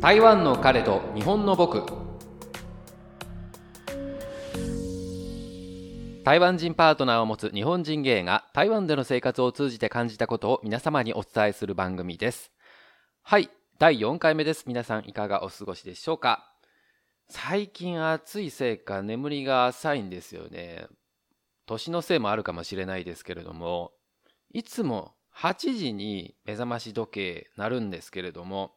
台湾の彼と日本の僕。台湾人パートナーを持つ日本人芸が台湾での生活を通じて感じたことを皆様にお伝えする番組です。はい第4回目です。皆さんいかがお過ごしでしょうか？最近暑いせいか眠りが浅いんですよね。年のせいもあるかもしれないですけれどもいつも8時に目覚まし時計鳴るんですけれども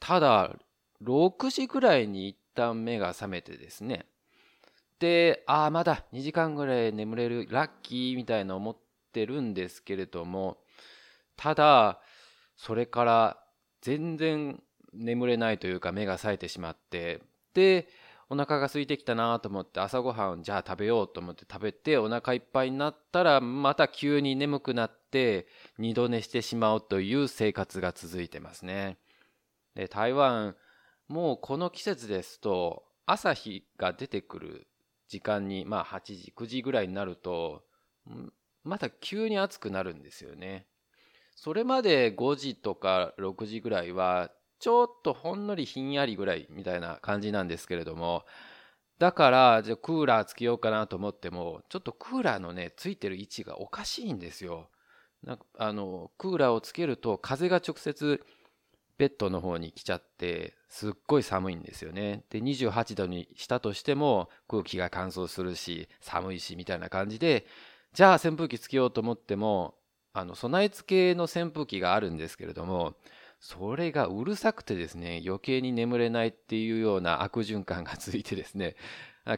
ただ、6時ぐらいに一旦目が覚めてですね。で、ああ、まだ2時間ぐらい眠れる、ラッキーみたいな思ってるんですけれども、ただ、それから全然眠れないというか目が冴えてしまって、で、お腹が空いてきたなと思って朝ごはんじゃあ食べようと思って食べてお腹いっぱいになったらまた急に眠くなって二度寝してしまうという生活が続いてますね。で台湾もうこの季節ですと朝日が出てくる時間にまあ8時9時ぐらいになるとまた急に暑くなるんですよね。それまで5時とか6時ぐらいはちょっとほんのりひんやりぐらいみたいな感じなんですけれどもだからじゃあクーラーつけようかなと思ってもちょっとクーラーのねついてる位置がおかしいんですよ。なんかあのクーラーをつけると風が直接ベッドの方に来ちゃってすっごい寒いんですよね。で28度にしたとしても空気が乾燥するし寒いしみたいな感じでじゃあ扇風機つけようと思ってもあの備え付けの扇風機があるんですけれどもそれがうるさくてですね余計に眠れないっていうような 悪循環が続いてですね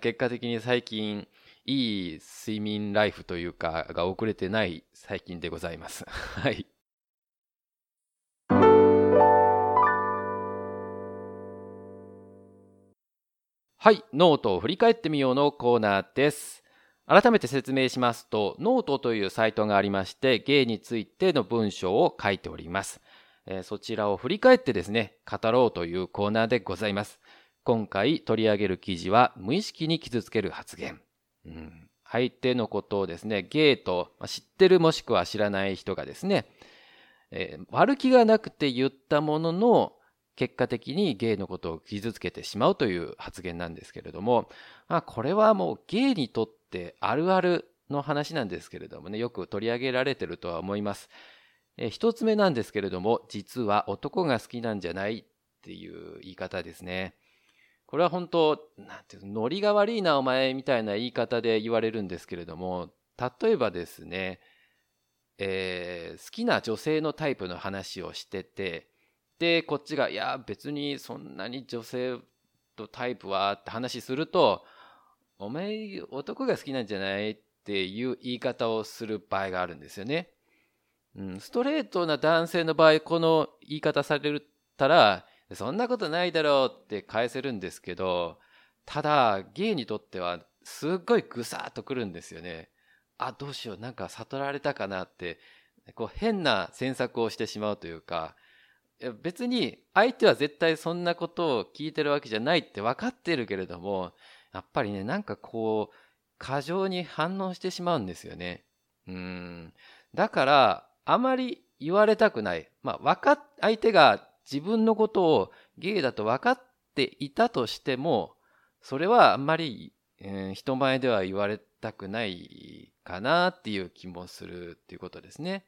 結果的に最近いい睡眠ライフというかが送れてない最近でございます。はい。はい、ノートを振り返ってみようのコーナーです。改めて説明しますと、ノートというサイトがありまして、芸についての文章を書いております。えー、そちらを振り返ってですね、語ろうというコーナーでございます。今回取り上げる記事は、無意識に傷つける発言。うん、相手のことをですね、ゲイと知ってるもしくは知らない人がですね、えー、悪気がなくて言ったものの、結果的にゲイのことを傷つけてしまうという発言なんですけれども、まあ、これはもうゲイにとってあるあるの話なんですけれどもね、よく取り上げられてるとは思います。え一つ目なんですけれども、実は男が好きなんじゃないっていう言い方ですね。これは本当、なんていうの、ノリが悪いなお前みたいな言い方で言われるんですけれども、例えばですね、えー、好きな女性のタイプの話をしてて、でこっちが「いや別にそんなに女性とタイプは」って話すると「お前男が好きなんじゃない?」っていう言い方をする場合があるんですよね。うん、ストレートな男性の場合この言い方されたら「そんなことないだろう」って返せるんですけどただゲイにとってはすっごいぐさっとくるんですよね。あどうしようなんか悟られたかなってこう変な詮索をしてしまうというか別に相手は絶対そんなことを聞いてるわけじゃないって分かってるけれどもやっぱりねなんかこう過剰に反応してしまうんですよね。うんだからあまり言われたくない、まあ、分か相手が自分のことをゲイだと分かっていたとしてもそれはあんまり、えー、人前では言われたくないかなっていう気もするっていうことですね。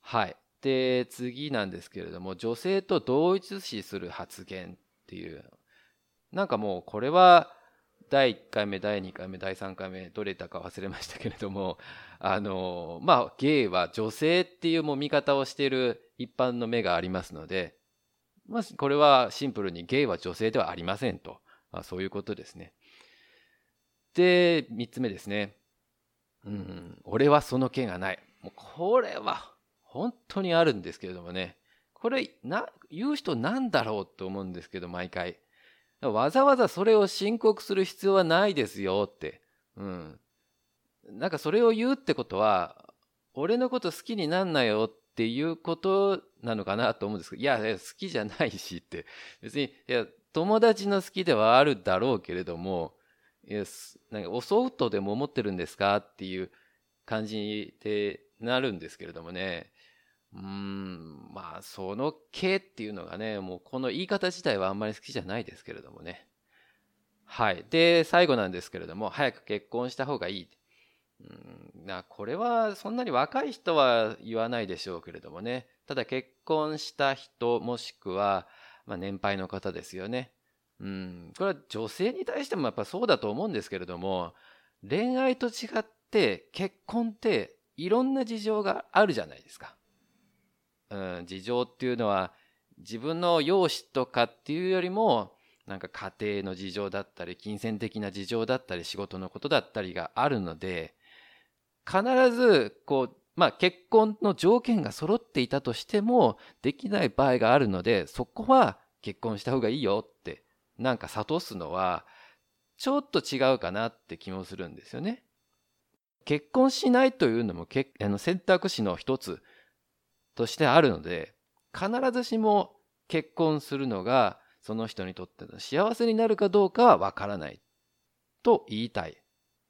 はい。で次なんですけれども女性と同一視する発言っていうなんかもうこれは第1回目第2回目第3回目どれだか忘れましたけれどもあのまあゲイは女性っていうもう見方をしている一般の目がありますので、まあ、これはシンプルにゲイは女性ではありませんと、まあ、そういうことですね。で3つ目ですね。うん、俺はその気がない。もうこれは本当にあるんですけれどもね、これな、言う人なんだろうと思うんですけど、毎回。わざわざそれを申告する必要はないですよって。うん。なんかそれを言うってことは、俺のこと好きになんなよっていうことなのかなと思うんですけど、いや、好きじゃないしって。別に、いや、友達の好きではあるだろうけれども、いや、なんか襲うとでも思ってるんですかっていう感じでなるんですけれどもね。うん、まあ、その系っていうのがね、もうこの言い方自体はあんまり好きじゃないですけれどもね。はい。で、最後なんですけれども、早く結婚した方がいい。うん、なこれはそんなに若い人は言わないでしょうけれどもね。ただ結婚した人もしくは、まあ、年配の方ですよね。うん、これは女性に対してもやっぱそうだと思うんですけれども、恋愛と違って結婚っていろんな事情があるじゃないですか。うん、事情っていうのは自分の容姿とかっていうよりもなんか家庭の事情だったり金銭的な事情だったり仕事のことだったりがあるので必ずこうまあ結婚の条件が揃っていたとしてもできない場合があるのでそこは結婚した方がいいよってなんか諭すのはちょっと違うかなって気もするんですよね。結婚しないというのもけあの選択肢の一つとしてあるので必ずしも結婚するのがその人にとっての幸せになるかどうかはわからないと言いたい。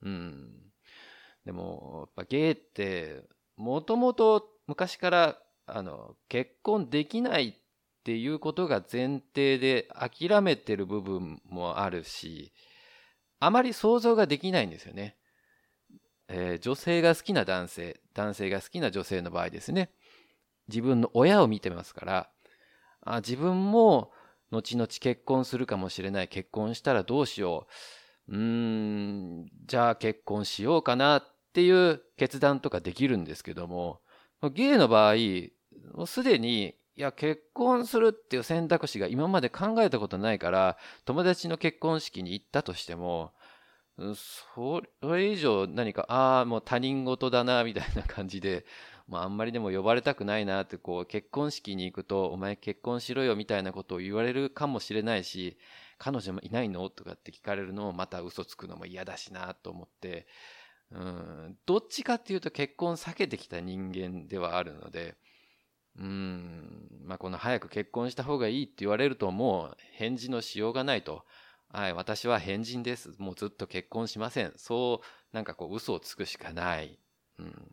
うん。でも、やっぱゲイってもともと昔からあの結婚できないっていうことが前提で諦めてる部分もあるし、あまり想像ができないんですよね。えー、女性が好きな男性、男性が好きな女性の場合ですね。自分の親を見てますから、あ自分も後々結婚するかもしれない。結婚したらどうしよう。うーん、じゃあ結婚しようかなっていう決断とかできるんですけども、ゲイの場合、もうすでに、いや、結婚するっていう選択肢が今まで考えたことないから、友達の結婚式に行ったとしても、それ以上何か、ああ、もう他人事だな、みたいな感じで、まあ、あんまりでも呼ばれたくないなって、こう、結婚式に行くと、お前結婚しろよ、みたいなことを言われるかもしれないし、彼女もいないのとかって聞かれるのもまた嘘つくのも嫌だしなと思って、うん、どっちかっていうと結婚避けてきた人間ではあるので、うん、まあ、この早く結婚した方がいいって言われるともう返事のしようがないと。はい、私は変人です。もうずっと結婚しません。そう、なんかこう嘘をつくしかない。うん、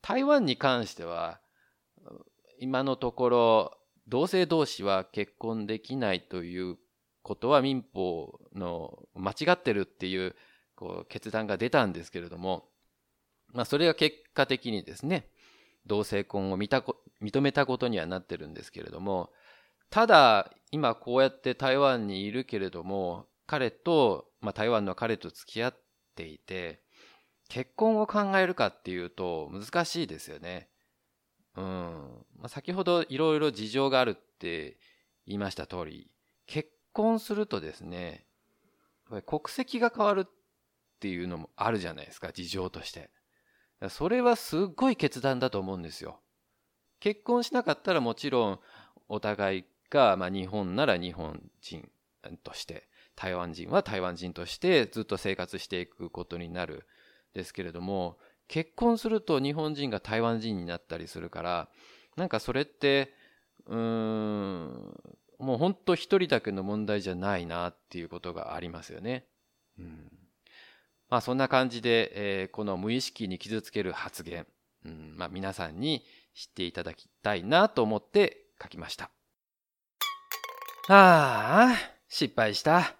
台湾に関しては、今のところ、同性同士は結婚できないということは民法の間違ってるっていうこう決断が出たんですけれども、まあ、それが結果的にですね、同性婚を見たこ認めたことにはなってるんですけれども、ただ、今こうやって台湾にいるけれども、彼と、まあ、台湾の彼と付き合っていて、結婚を考えるかっていうと難しいですよね。うん。まあ、先ほどいろいろ事情があるって言いました通り、結婚するとですね、国籍が変わるっていうのもあるじゃないですか、事情として。それはすっごい決断だと思うんですよ。結婚しなかったらもちろんお互いが、まあ、日本なら日本人として、台湾人は台湾人としてずっと生活していくことになる。ですけれども、結婚すると日本人が台湾人になったりするから、なんかそれって、うーん、もう本当一人だけの問題じゃないなっていうことがありますよね。うん、まあそんな感じで、えー、この無意識に傷つける発言、うんまあ、皆さんに知っていただきたいなと思って書きました。ああ、失敗した。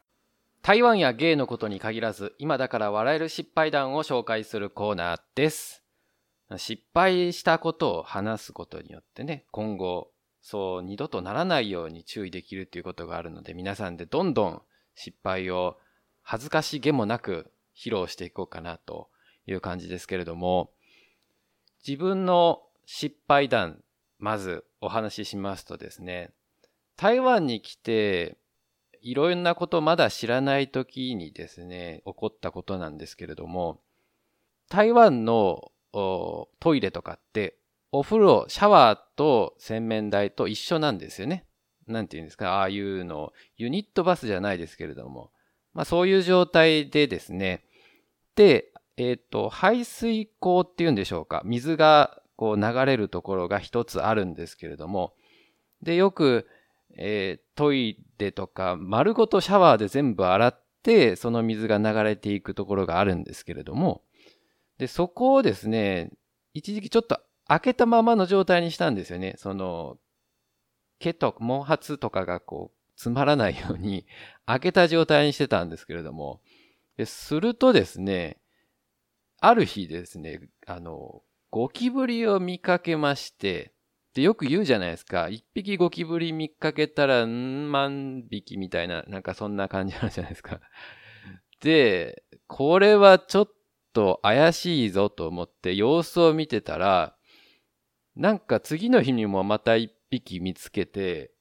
台湾やゲイのことに限らず、今だから笑える失敗談を紹介するコーナーです。失敗したことを話すことによってね、今後、そう二度とならないように注意できるということがあるので、皆さんでどんどん失敗を恥ずかしげもなく披露していこうかなという感じですけれども、自分の失敗談、まずお話ししますとですね、台湾に来て、いろんなことまだ知らない時にですね、起こったことなんですけれども、台湾のトイレとかってお風呂、シャワーと洗面台と一緒なんですよね。なんて言うんですか、ああいうの、ユニットバスじゃないですけれども、まあそういう状態でですね、で、えっ、ー、と、排水口っていうんでしょうか、水がこう流れるところが一つあるんですけれども、で、よく、えー、トイレとか丸ごとシャワーで全部洗ってその水が流れていくところがあるんですけれどもでそこをですね一時期ちょっと開けたままの状態にしたんですよね。その、毛と毛髪とかがこう、詰まらないように開けた状態にしてたんですけれども、でするとですね、ある日ですね、あの、ゴキブリを見かけまして、で、よく言うじゃないですか。一匹ゴキブリ見かけたら、ん万匹みたいな、なんかそんな感じなんじゃないですか。で、これはちょっと怪しいぞと思って様子を見てたら、なんか次の日にもまた一匹見つけて、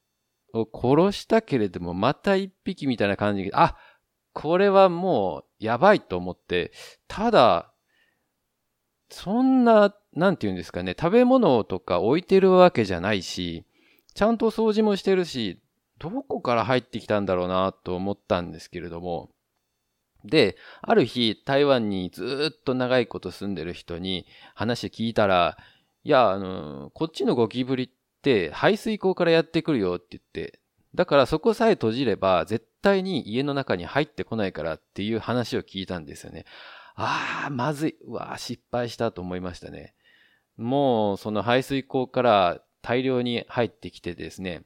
殺したけれどもまた一匹みたいな感じで、あ、これはもうやばいと思って、ただ、そんななんて言うんですかね、食べ物とか置いてるわけじゃないし、ちゃんと掃除もしてるし、どこから入ってきたんだろうなと思ったんですけれども、で、ある日、台湾にずっと長いこと住んでる人に話聞いたら、いや、あの、こっちのゴキブリって排水溝からやってくるよって言って、だからそこさえ閉じれば絶対に家の中に入ってこないからっていう話を聞いたんですよね。ああ、まずい。うわあ失敗したと思いましたね。もうその排水溝から大量に入ってきてですね、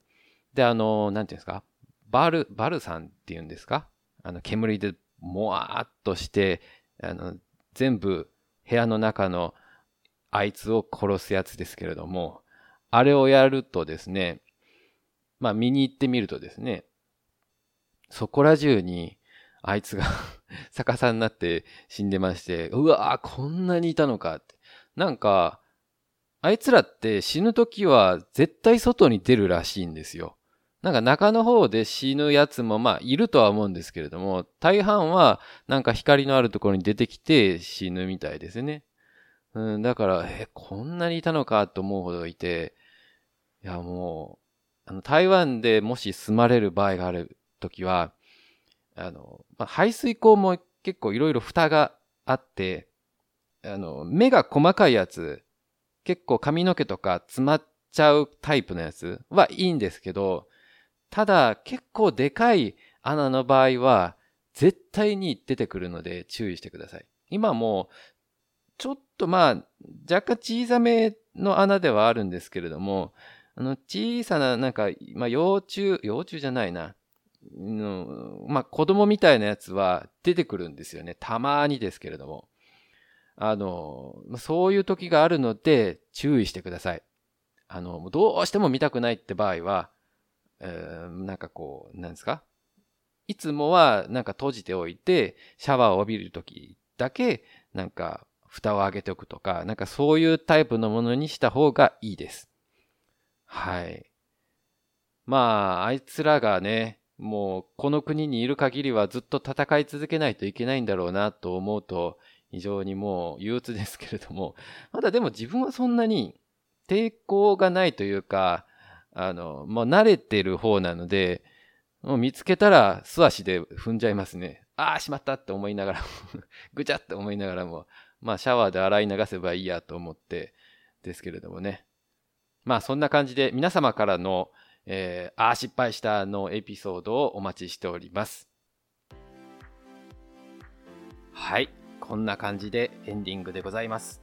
で、あの、なんていうんですか、バル、バルさんっていうんですか？あの、煙でもわーっとして、あの、全部部屋の中のあいつを殺すやつですけれども、あれをやるとですね、まあ見に行ってみるとですね、そこら中にあいつが 逆さになって死んでまして、うわーこんなにいたのかって。なんか、あいつらって死ぬ時は絶対外に出るらしいんですよ。なんか中の方で死ぬやつもまあいるとは思うんですけれども、大半はなんか光のあるところに出てきて死ぬみたいですね。うん、だから、え、こんなにいたのかと思うほどいて、いやもう、あの台湾でもし住まれる場合がある時は、あの、まあ、排水溝も結構いろいろ蓋があって、あの、目が細かいやつ、結構髪の毛とか詰まっちゃうタイプのやつはいいんですけど、ただ結構でかい穴の場合は絶対に出てくるので注意してください。今もちょっとまあ若干小さめの穴ではあるんですけれども、あの小さななんか、まあ幼虫、幼虫じゃないな。のまあ子供みたいなやつは出てくるんですよね。たまにですけれども。あの、そういう時があるので注意してください。あの、どうしても見たくないって場合は、えー、なんかこう、なんですか？いつもはなんか閉じておいて、シャワーを浴びる時だけ、なんか蓋を開けておくとか、なんかそういうタイプのものにした方がいいです。はい。まあ、あいつらがね、もうこの国にいる限りはずっと戦い続けないといけないんだろうなと思うと、非常にもう憂鬱ですけれども、まだでも自分はそんなに抵抗がないというか、あの、もう慣れてる方なので、もう見つけたら素足で踏んじゃいますね。ああ、しまったって思いながら ぐちゃって思いながらも、まあシャワーで洗い流せばいいやと思ってですけれどもね。まあそんな感じで皆様からの、えー、ああ失敗したのエピソードをお待ちしております。はい。こんな感じでエンディングでございます。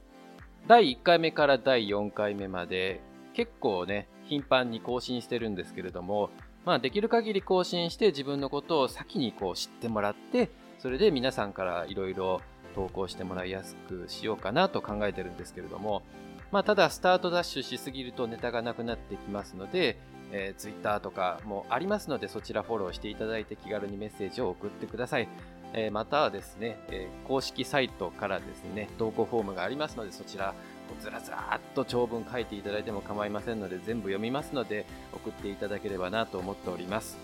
第1回目から第4回目まで結構ね、頻繁に更新してるんですけれども、まあできる限り更新して自分のことを先にこう知ってもらって、それで皆さんからいろいろ投稿してもらいやすくしようかなと考えてるんですけれども、まあただスタートダッシュしすぎるとネタがなくなってきますので、えー、Twitter とかもありますのでそちらフォローしていただいて気軽にメッセージを送ってください。えまたはですね、え公式サイトからですね、投稿フォームがありますので、そちら、ずらずらっと長文書いていただいても構いませんので、全部読みますので、送っていただければなと思っております。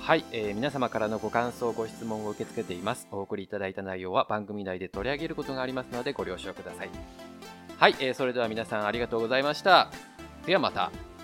はい、えー、皆様からのご感想、ご質問を受け付けています。お送りいただいた内容は番組内で取り上げることがありますので、ご了承ください。はい、えー、それでは皆さんありがとうございました。ではまた。